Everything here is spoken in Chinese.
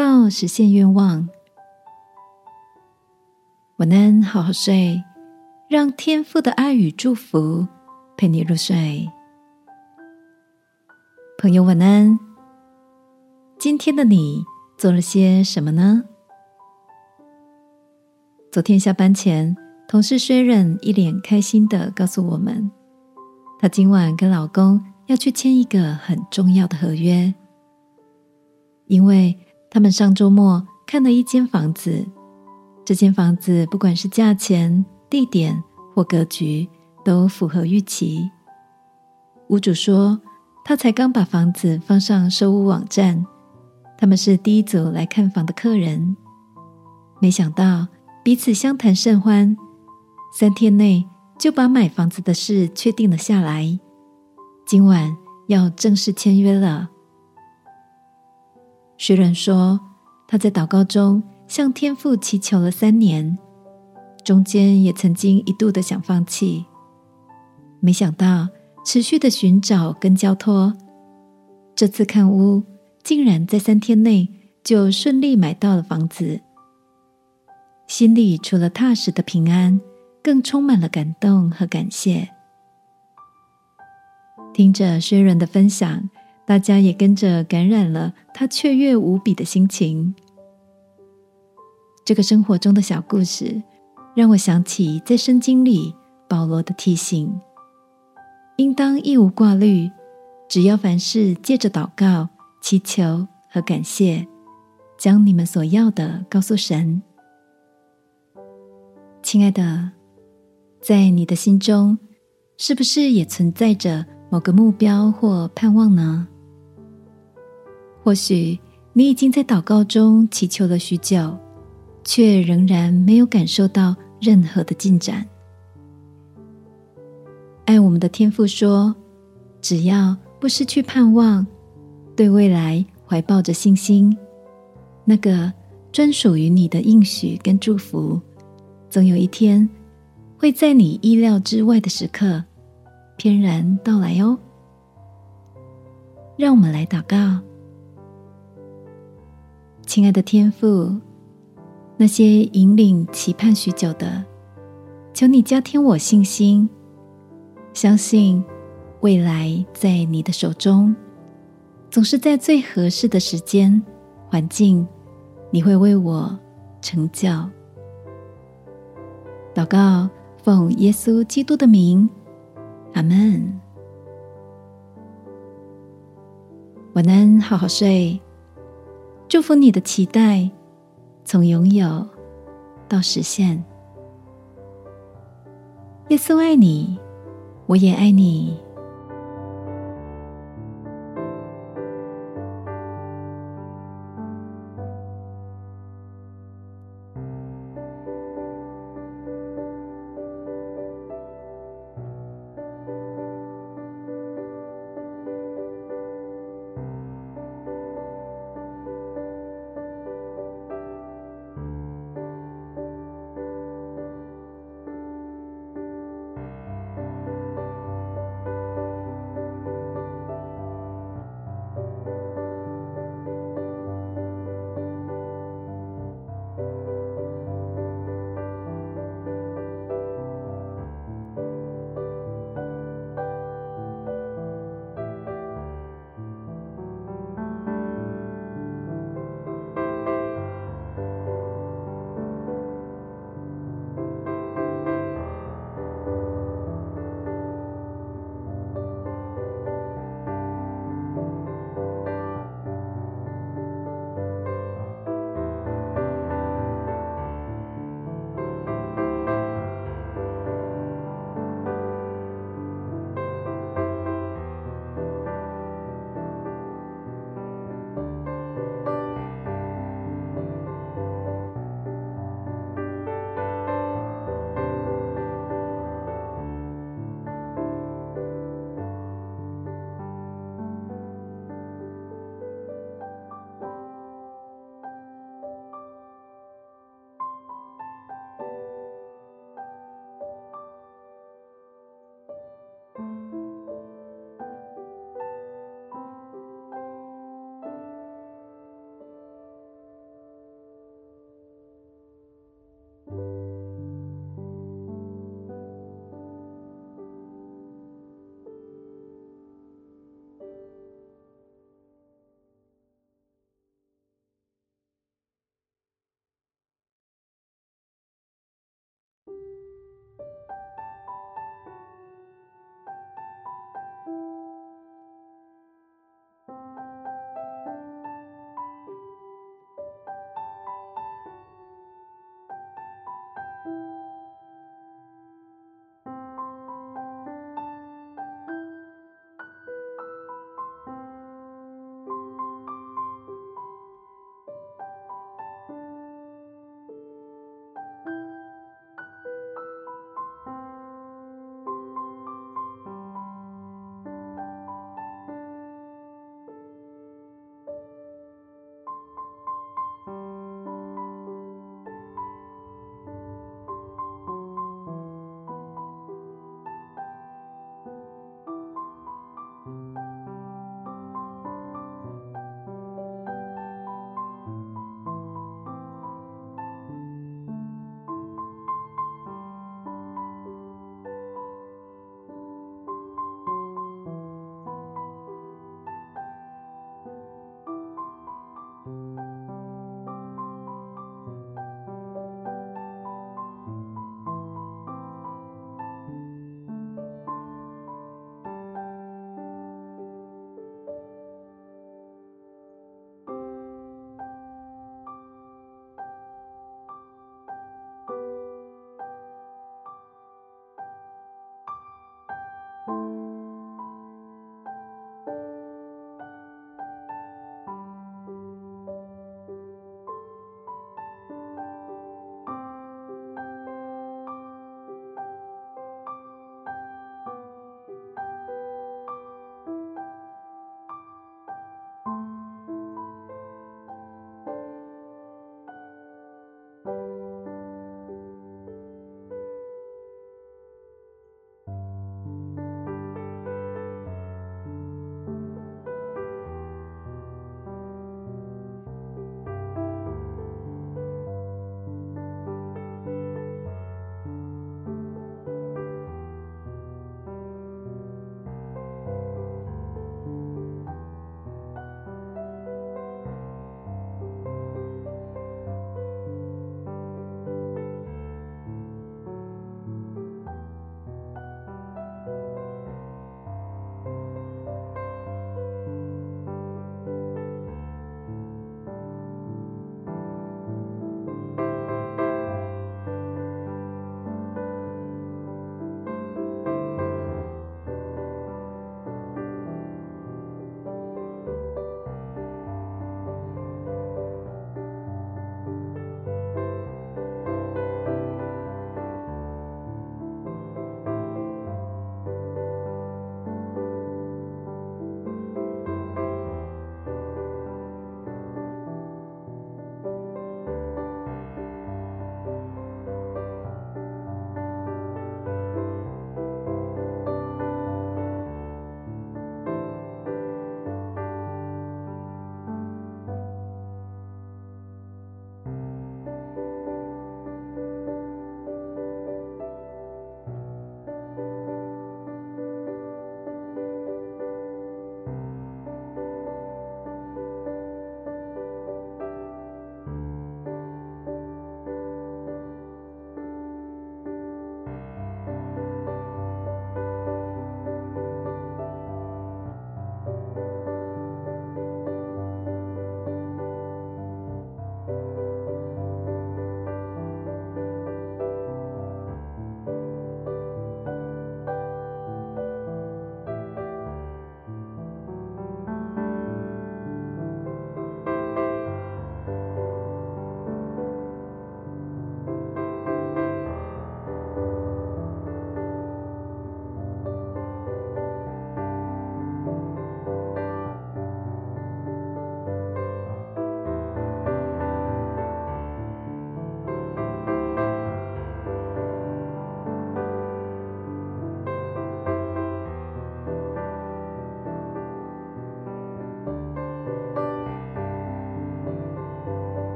到实现愿望，晚安，好好睡，让天父的爱与祝福陪你入睡。朋友，晚安。今天的你做了些什么呢？昨天下班前，同事薛忍一脸开心的告诉我们，她今晚跟老公要去签一个很重要的合约。因为他们上周末看了一间房子，这间房子不管是价钱、地点或格局，都符合预期。屋主说，他才刚把房子放上收屋网站，他们是第一组来看房的客人。没想到彼此相谈甚欢，三天内就把买房子的事确定了下来。今晚要正式签约了。学人说，他在祷告中向天父祈求了三年，中间也曾经一度的想放弃，没想到持续的寻找跟交托，这次看屋竟然在三天内就顺利买到了房子，心里除了踏实的平安，更充满了感动和感谢。听着薛仁的分享。大家也跟着感染了他雀跃无比的心情。这个生活中的小故事，让我想起在圣经里保罗的提醒：应当一无挂虑，只要凡事借着祷告、祈求和感谢，将你们所要的告诉神。亲爱的，在你的心中，是不是也存在着某个目标或盼望呢？或许你已经在祷告中祈求了许久，却仍然没有感受到任何的进展。爱我们的天父说：“只要不失去盼望，对未来怀抱着信心，那个专属于你的应许跟祝福，总有一天会在你意料之外的时刻翩然到来哦。”让我们来祷告。亲爱的天父，那些引领期盼许久的，求你加添我信心，相信未来在你的手中，总是在最合适的时间、环境，你会为我成就。祷告，奉耶稣基督的名，阿门。晚安，好好睡。祝福你的期待，从拥有到实现。耶稣爱你，我也爱你。